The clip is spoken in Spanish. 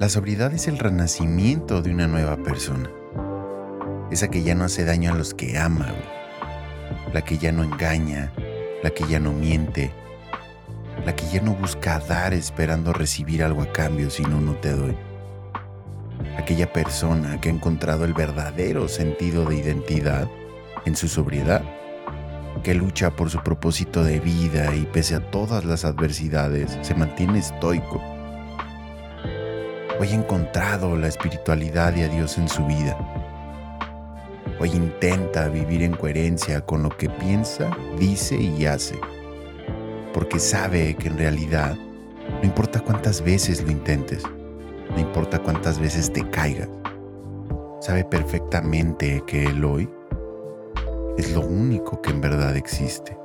La sobriedad es el renacimiento de una nueva persona. Esa que ya no hace daño a los que ama, la que ya no engaña, la que ya no miente, la que ya no busca dar esperando recibir algo a cambio si no, no te doy. Aquella persona que ha encontrado el verdadero sentido de identidad en su sobriedad, que lucha por su propósito de vida y pese a todas las adversidades se mantiene estoico. Hoy ha encontrado la espiritualidad y a Dios en su vida. Hoy intenta vivir en coherencia con lo que piensa, dice y hace porque sabe que en realidad no importa cuántas veces lo intentes, no importa cuántas veces te caigas, sabe perfectamente que el hoy es lo único que en verdad existe.